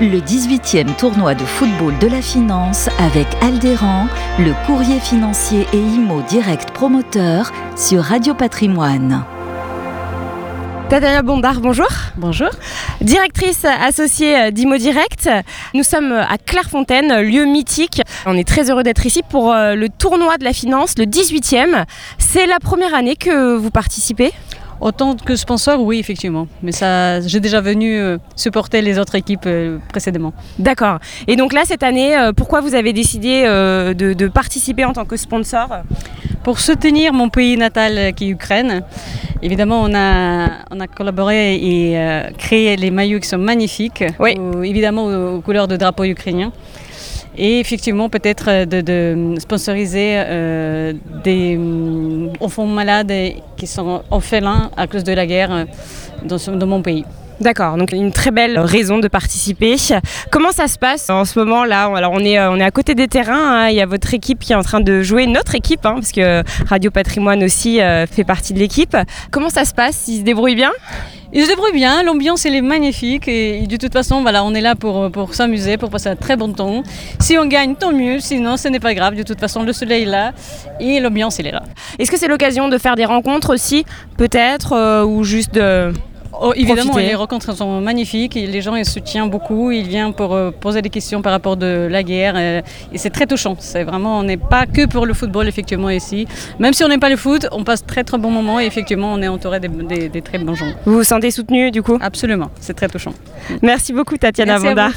le 18e tournoi de football de la finance avec Aldéran, le courrier financier et IMO direct promoteur sur Radio Patrimoine. Tadaya Bondard, bonjour. Bonjour. Directrice associée d'Imo Direct. Nous sommes à Clairefontaine, lieu mythique. On est très heureux d'être ici pour euh, le tournoi de la finance, le 18e. C'est la première année que vous participez? Autant que sponsor, oui, effectivement. Mais ça, j'ai déjà venu euh, supporter les autres équipes euh, précédemment. D'accord. Et donc là, cette année, euh, pourquoi vous avez décidé de, de, participer en tant que sponsor? Pour soutenir mon pays natal qui est Ukraine. Évidemment, on a, on a collaboré et créé les maillots qui sont magnifiques, oui. évidemment aux couleurs de drapeau ukrainien et effectivement peut-être euh, de, sponsoriser euh, des mm, enfants malades qui sont orphelins à cause de la guerre euh, dans, dans mon pays. D'accord, donc une très belle raison de participer. Comment ça se passe en ce moment là? Alors on est, on est à côté des terrains, hein. il y a votre équipe qui est en train de jouer, notre équipe, hein, parce que Radio Patrimoine aussi fait partie de l'équipe. Comment ça se passe? Ils se débrouillent bien? Ils se débrouillent bien, l'ambiance elle est magnifique et de toute façon voilà, on est là pour, pour s'amuser, pour passer un très bon temps. Si on gagne, tant mieux, sinon ce n'est pas grave, de toute façon le soleil est là et l'ambiance elle est là. Est-ce que c'est l'occasion de faire des rencontres aussi peut-être euh, ou juste de... Oh, évidemment, les rencontres sont magnifiques. Les gens ils soutiennent beaucoup. Ils viennent pour euh, poser des questions par rapport de la guerre. Euh, et c'est très touchant. C'est vraiment, on n'est pas que pour le football effectivement ici. Même si on n'aime pas le foot, on passe très très bons moments et effectivement on est entouré des, très bons gens. Vous vous sentez soutenu du coup? Absolument. C'est très touchant. Merci beaucoup Tatiana Vanda.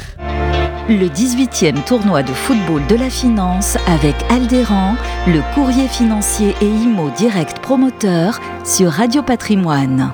Le 18e tournoi de football de la finance avec Aldéran, le courrier financier et IMO direct promoteur sur Radio Patrimoine.